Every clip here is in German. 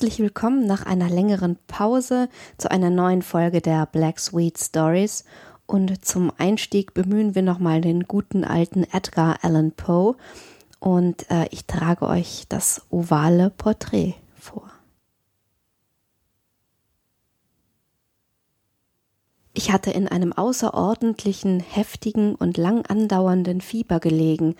Herzlich willkommen nach einer längeren Pause zu einer neuen Folge der Black Sweet Stories. Und zum Einstieg bemühen wir nochmal den guten alten Edgar Allan Poe. Und äh, ich trage euch das ovale Porträt vor. Ich hatte in einem außerordentlichen, heftigen und lang andauernden Fieber gelegen,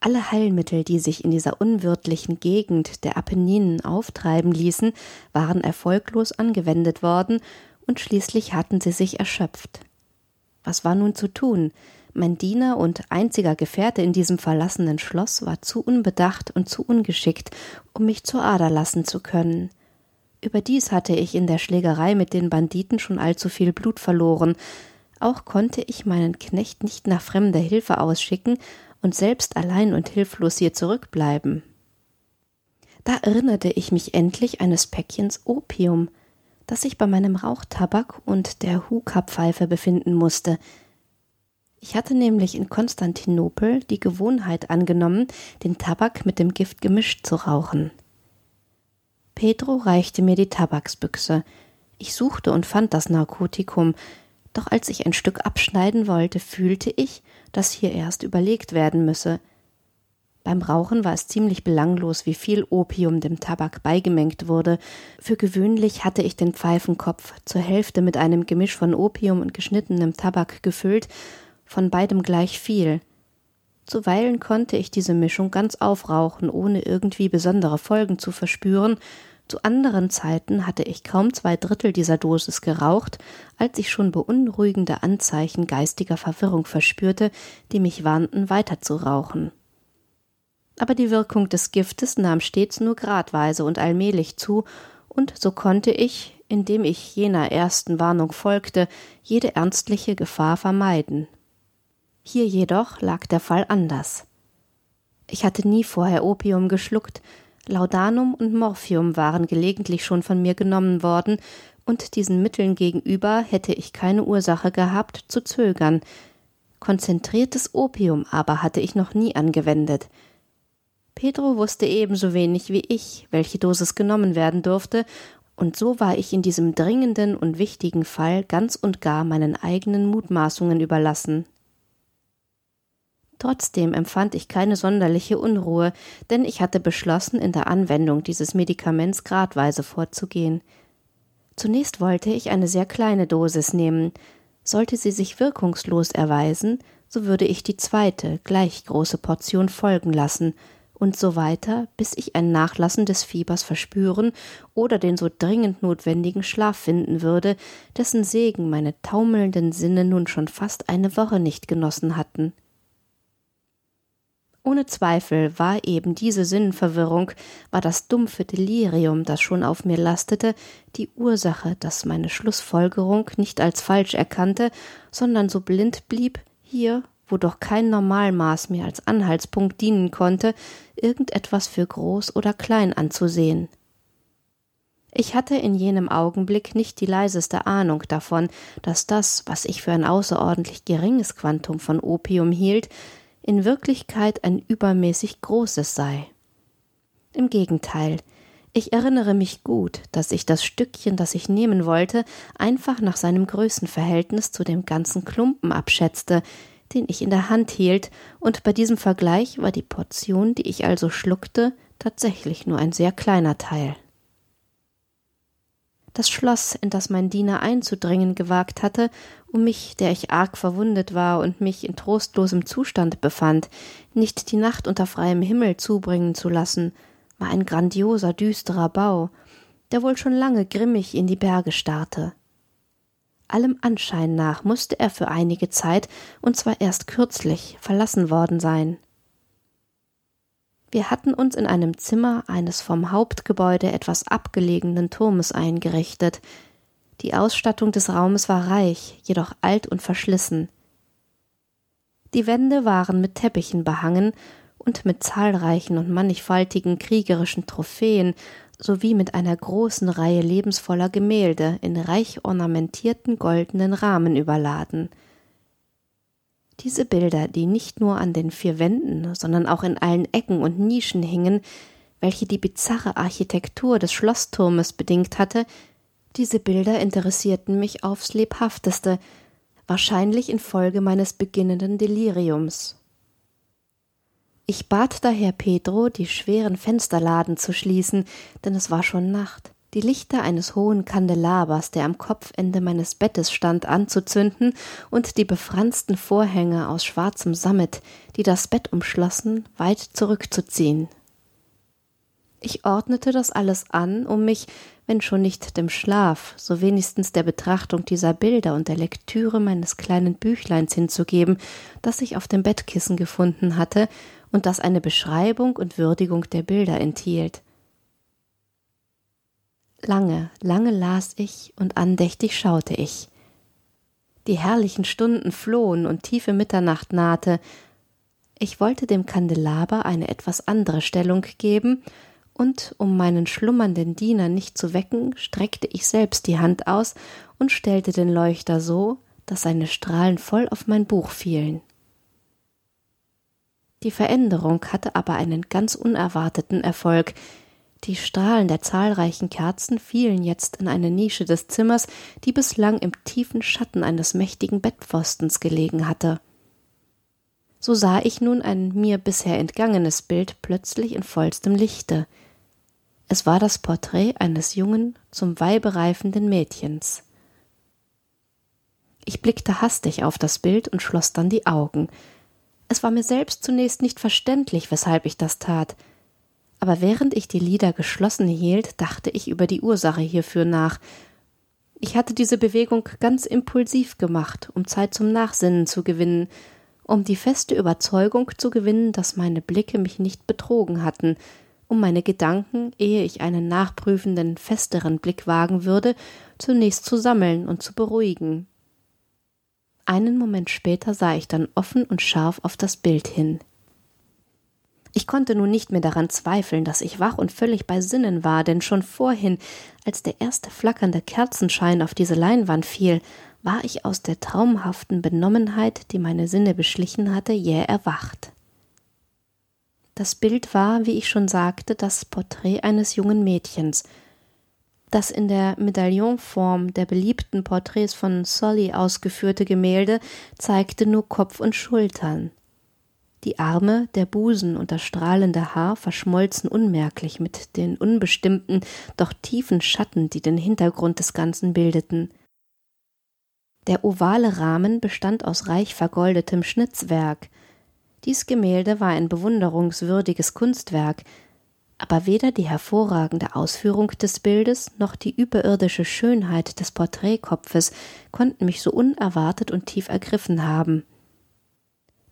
alle Heilmittel, die sich in dieser unwirtlichen Gegend der Apenninen auftreiben ließen, waren erfolglos angewendet worden, und schließlich hatten sie sich erschöpft. Was war nun zu tun? Mein Diener und einziger Gefährte in diesem verlassenen Schloss war zu unbedacht und zu ungeschickt, um mich zur Ader lassen zu können. Überdies hatte ich in der Schlägerei mit den Banditen schon allzu viel Blut verloren. Auch konnte ich meinen Knecht nicht nach fremder Hilfe ausschicken, und selbst allein und hilflos hier zurückbleiben. Da erinnerte ich mich endlich eines Päckchens Opium, das sich bei meinem Rauchtabak und der Huka-Pfeife befinden musste. Ich hatte nämlich in Konstantinopel die Gewohnheit angenommen, den Tabak mit dem Gift gemischt zu rauchen. Pedro reichte mir die Tabaksbüchse. Ich suchte und fand das Narkotikum, doch als ich ein Stück abschneiden wollte, fühlte ich, dass hier erst überlegt werden müsse. Beim Rauchen war es ziemlich belanglos, wie viel Opium dem Tabak beigemengt wurde. Für gewöhnlich hatte ich den Pfeifenkopf zur Hälfte mit einem Gemisch von Opium und geschnittenem Tabak gefüllt, von beidem gleich viel. Zuweilen konnte ich diese Mischung ganz aufrauchen, ohne irgendwie besondere Folgen zu verspüren, zu anderen Zeiten hatte ich kaum zwei Drittel dieser Dosis geraucht, als ich schon beunruhigende Anzeichen geistiger Verwirrung verspürte, die mich warnten, weiter zu rauchen. Aber die Wirkung des Giftes nahm stets nur gradweise und allmählich zu, und so konnte ich, indem ich jener ersten Warnung folgte, jede ernstliche Gefahr vermeiden. Hier jedoch lag der Fall anders. Ich hatte nie vorher Opium geschluckt, Laudanum und Morphium waren gelegentlich schon von mir genommen worden, und diesen Mitteln gegenüber hätte ich keine Ursache gehabt, zu zögern. Konzentriertes Opium aber hatte ich noch nie angewendet. Pedro wusste ebenso wenig wie ich, welche Dosis genommen werden durfte, und so war ich in diesem dringenden und wichtigen Fall ganz und gar meinen eigenen Mutmaßungen überlassen. Trotzdem empfand ich keine sonderliche Unruhe, denn ich hatte beschlossen, in der Anwendung dieses Medikaments gradweise vorzugehen. Zunächst wollte ich eine sehr kleine Dosis nehmen. Sollte sie sich wirkungslos erweisen, so würde ich die zweite, gleich große Portion folgen lassen, und so weiter, bis ich ein Nachlassen des Fiebers verspüren oder den so dringend notwendigen Schlaf finden würde, dessen Segen meine taumelnden Sinne nun schon fast eine Woche nicht genossen hatten. Ohne Zweifel war eben diese Sinnverwirrung, war das dumpfe Delirium, das schon auf mir lastete, die Ursache, dass meine Schlussfolgerung nicht als falsch erkannte, sondern so blind blieb, hier, wo doch kein Normalmaß mir als Anhaltspunkt dienen konnte, irgendetwas für groß oder klein anzusehen. Ich hatte in jenem Augenblick nicht die leiseste Ahnung davon, dass das, was ich für ein außerordentlich geringes Quantum von Opium hielt, in Wirklichkeit ein übermäßig großes sei. Im Gegenteil, ich erinnere mich gut, dass ich das Stückchen, das ich nehmen wollte, einfach nach seinem Größenverhältnis zu dem ganzen Klumpen abschätzte, den ich in der Hand hielt, und bei diesem Vergleich war die Portion, die ich also schluckte, tatsächlich nur ein sehr kleiner Teil. Das Schloss, in das mein Diener einzudringen gewagt hatte, um mich, der ich arg verwundet war und mich in trostlosem Zustand befand, nicht die Nacht unter freiem Himmel zubringen zu lassen, war ein grandioser, düsterer Bau, der wohl schon lange grimmig in die Berge starrte. Allem Anschein nach musste er für einige Zeit, und zwar erst kürzlich, verlassen worden sein. Wir hatten uns in einem Zimmer eines vom Hauptgebäude etwas abgelegenen Turmes eingerichtet, die Ausstattung des Raumes war reich, jedoch alt und verschlissen. Die Wände waren mit Teppichen behangen und mit zahlreichen und mannigfaltigen kriegerischen Trophäen sowie mit einer großen Reihe lebensvoller Gemälde in reich ornamentierten goldenen Rahmen überladen. Diese Bilder, die nicht nur an den vier Wänden, sondern auch in allen Ecken und Nischen hingen, welche die bizarre Architektur des Schlossturmes bedingt hatte, diese Bilder interessierten mich aufs lebhafteste, wahrscheinlich infolge meines beginnenden Deliriums. Ich bat daher Pedro, die schweren Fensterladen zu schließen, denn es war schon Nacht, die Lichter eines hohen Kandelabers, der am Kopfende meines Bettes stand, anzuzünden und die befransten Vorhänge aus schwarzem Sammet, die das Bett umschlossen, weit zurückzuziehen. Ich ordnete das alles an, um mich, wenn schon nicht dem Schlaf, so wenigstens der Betrachtung dieser Bilder und der Lektüre meines kleinen Büchleins hinzugeben, das ich auf dem Bettkissen gefunden hatte und das eine Beschreibung und Würdigung der Bilder enthielt. Lange, lange las ich und andächtig schaute ich. Die herrlichen Stunden flohen und tiefe Mitternacht nahte. Ich wollte dem Kandelaber eine etwas andere Stellung geben und um meinen schlummernden Diener nicht zu wecken, streckte ich selbst die Hand aus und stellte den Leuchter so, dass seine Strahlen voll auf mein Buch fielen. Die Veränderung hatte aber einen ganz unerwarteten Erfolg. Die Strahlen der zahlreichen Kerzen fielen jetzt in eine Nische des Zimmers, die bislang im tiefen Schatten eines mächtigen Bettpfostens gelegen hatte. So sah ich nun ein mir bisher entgangenes Bild plötzlich in vollstem Lichte. Es war das Porträt eines jungen, zum Weibe reifenden Mädchens. Ich blickte hastig auf das Bild und schloss dann die Augen. Es war mir selbst zunächst nicht verständlich, weshalb ich das tat. Aber während ich die Lider geschlossen hielt, dachte ich über die Ursache hierfür nach. Ich hatte diese Bewegung ganz impulsiv gemacht, um Zeit zum Nachsinnen zu gewinnen, um die feste Überzeugung zu gewinnen, dass meine Blicke mich nicht betrogen hatten, um meine Gedanken, ehe ich einen nachprüfenden, festeren Blick wagen würde, zunächst zu sammeln und zu beruhigen. Einen Moment später sah ich dann offen und scharf auf das Bild hin. Ich konnte nun nicht mehr daran zweifeln, dass ich wach und völlig bei Sinnen war, denn schon vorhin, als der erste flackernde Kerzenschein auf diese Leinwand fiel, war ich aus der traumhaften Benommenheit, die meine Sinne beschlichen hatte, jäh erwacht. Das Bild war, wie ich schon sagte, das Porträt eines jungen Mädchens. Das in der Medaillonform der beliebten Porträts von Sully ausgeführte Gemälde zeigte nur Kopf und Schultern. Die Arme, der Busen und das strahlende Haar verschmolzen unmerklich mit den unbestimmten, doch tiefen Schatten, die den Hintergrund des Ganzen bildeten. Der ovale Rahmen bestand aus reich vergoldetem Schnitzwerk, dies Gemälde war ein bewunderungswürdiges Kunstwerk, aber weder die hervorragende Ausführung des Bildes noch die überirdische Schönheit des Porträtkopfes konnten mich so unerwartet und tief ergriffen haben.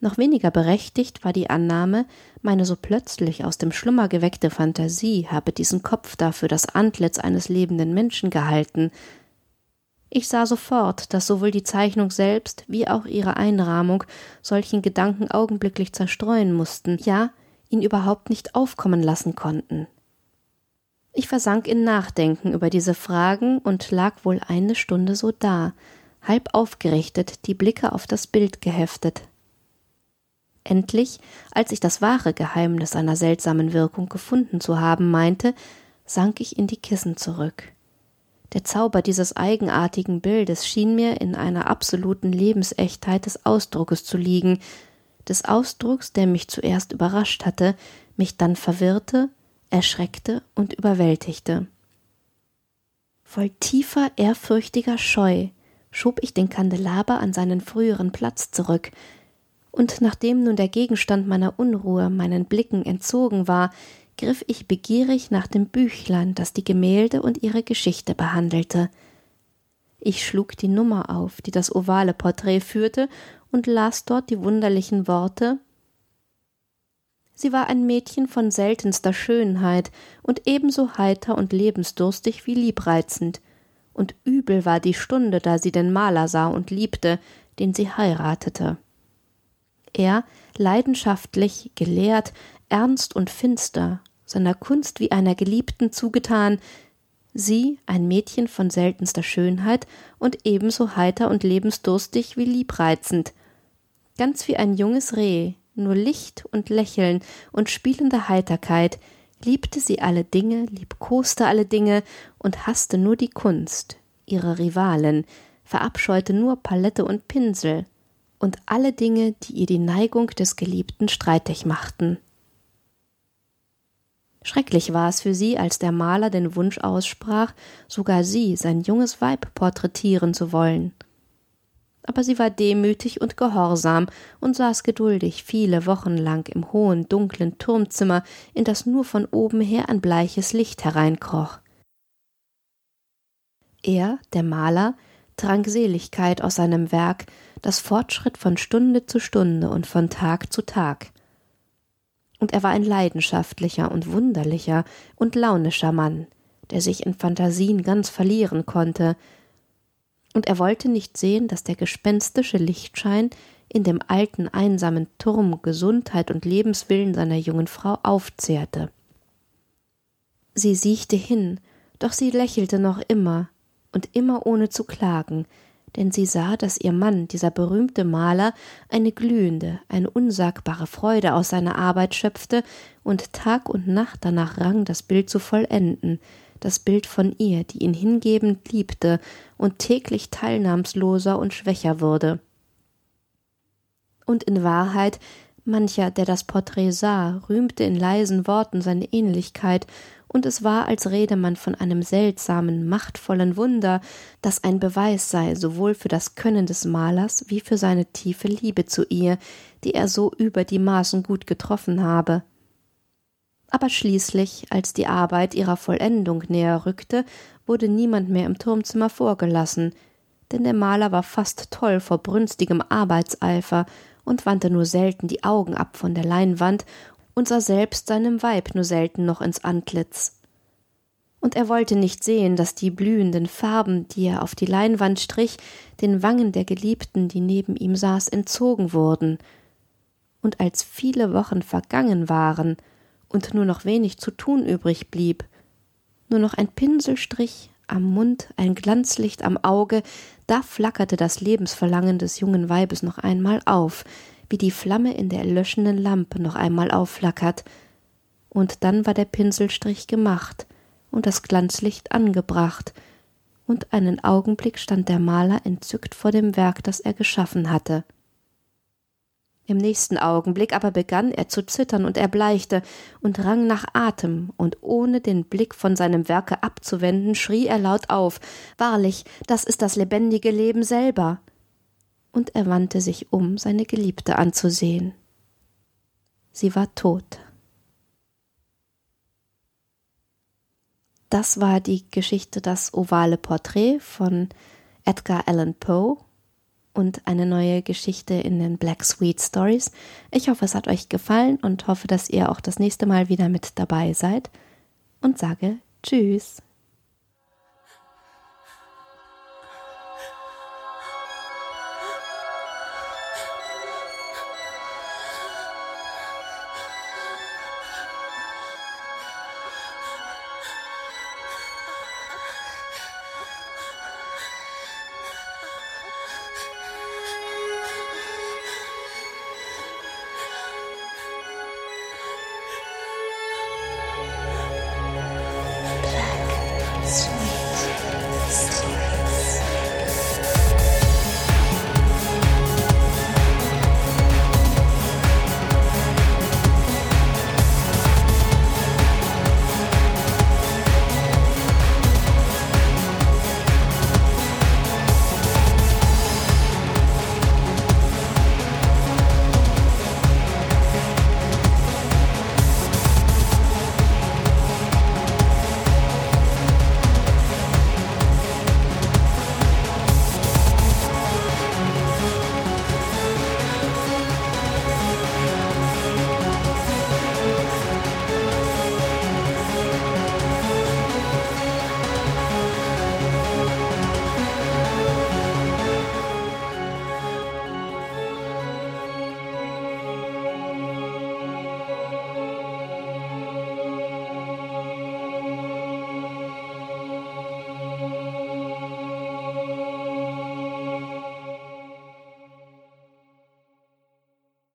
Noch weniger berechtigt war die Annahme, meine so plötzlich aus dem Schlummer geweckte Fantasie habe diesen Kopf dafür das Antlitz eines lebenden Menschen gehalten, ich sah sofort, dass sowohl die Zeichnung selbst wie auch ihre Einrahmung solchen Gedanken augenblicklich zerstreuen mussten, ja, ihn überhaupt nicht aufkommen lassen konnten. Ich versank in Nachdenken über diese Fragen und lag wohl eine Stunde so da, halb aufgerichtet, die Blicke auf das Bild geheftet. Endlich, als ich das wahre Geheimnis seiner seltsamen Wirkung gefunden zu haben meinte, sank ich in die Kissen zurück. Der Zauber dieses eigenartigen Bildes schien mir in einer absoluten Lebensechtheit des Ausdruckes zu liegen, des Ausdrucks, der mich zuerst überrascht hatte, mich dann verwirrte, erschreckte und überwältigte. Voll tiefer, ehrfürchtiger Scheu schob ich den Kandelaber an seinen früheren Platz zurück, und nachdem nun der Gegenstand meiner Unruhe meinen Blicken entzogen war, griff ich begierig nach dem Büchlein, das die Gemälde und ihre Geschichte behandelte. Ich schlug die Nummer auf, die das ovale Porträt führte, und las dort die wunderlichen Worte Sie war ein Mädchen von seltenster Schönheit und ebenso heiter und lebensdurstig wie liebreizend, und übel war die Stunde, da sie den Maler sah und liebte, den sie heiratete. Er, leidenschaftlich, gelehrt, ernst und finster, seiner Kunst wie einer Geliebten zugetan, sie ein Mädchen von seltenster Schönheit und ebenso heiter und lebensdurstig wie liebreizend, ganz wie ein junges Reh, nur Licht und Lächeln und spielende Heiterkeit, liebte sie alle Dinge, liebkoste alle Dinge und hasste nur die Kunst, ihre Rivalin, verabscheute nur Palette und Pinsel und alle Dinge, die ihr die Neigung des Geliebten streitig machten. Schrecklich war es für sie, als der Maler den Wunsch aussprach, sogar sie, sein junges Weib, porträtieren zu wollen. Aber sie war demütig und gehorsam und saß geduldig viele Wochen lang im hohen, dunklen Turmzimmer, in das nur von oben her ein bleiches Licht hereinkroch. Er, der Maler, trank Seligkeit aus seinem Werk, das fortschritt von Stunde zu Stunde und von Tag zu Tag. Und er war ein leidenschaftlicher und wunderlicher und launischer Mann, der sich in Phantasien ganz verlieren konnte, und er wollte nicht sehen, dass der gespenstische Lichtschein in dem alten einsamen Turm Gesundheit und Lebenswillen seiner jungen Frau aufzehrte. Sie siechte hin, doch sie lächelte noch immer, und immer ohne zu klagen, denn sie sah, dass ihr Mann, dieser berühmte Maler, eine glühende, eine unsagbare Freude aus seiner Arbeit schöpfte und Tag und Nacht danach rang, das Bild zu vollenden, das Bild von ihr, die ihn hingebend liebte und täglich teilnahmsloser und schwächer wurde. Und in Wahrheit, mancher, der das Porträt sah, rühmte in leisen Worten seine Ähnlichkeit und es war, als rede man von einem seltsamen, machtvollen Wunder, das ein Beweis sei sowohl für das Können des Malers wie für seine tiefe Liebe zu ihr, die er so über die Maßen gut getroffen habe. Aber schließlich, als die Arbeit ihrer Vollendung näher rückte, wurde niemand mehr im Turmzimmer vorgelassen, denn der Maler war fast toll vor brünstigem Arbeitseifer und wandte nur selten die Augen ab von der Leinwand und sah selbst seinem Weib nur selten noch ins Antlitz. Und er wollte nicht sehen, dass die blühenden Farben, die er auf die Leinwand strich, den Wangen der Geliebten, die neben ihm saß, entzogen wurden. Und als viele Wochen vergangen waren und nur noch wenig zu tun übrig blieb, nur noch ein Pinselstrich am Mund, ein Glanzlicht am Auge, da flackerte das Lebensverlangen des jungen Weibes noch einmal auf, wie die Flamme in der erlöschenden Lampe noch einmal aufflackert, und dann war der Pinselstrich gemacht und das Glanzlicht angebracht, und einen Augenblick stand der Maler entzückt vor dem Werk, das er geschaffen hatte. Im nächsten Augenblick aber begann er zu zittern und erbleichte und rang nach Atem, und ohne den Blick von seinem Werke abzuwenden, schrie er laut auf Wahrlich, das ist das lebendige Leben selber und er wandte sich um, seine Geliebte anzusehen. Sie war tot. Das war die Geschichte Das ovale Porträt von Edgar Allan Poe und eine neue Geschichte in den Black Sweet Stories. Ich hoffe, es hat euch gefallen und hoffe, dass ihr auch das nächste Mal wieder mit dabei seid und sage Tschüss.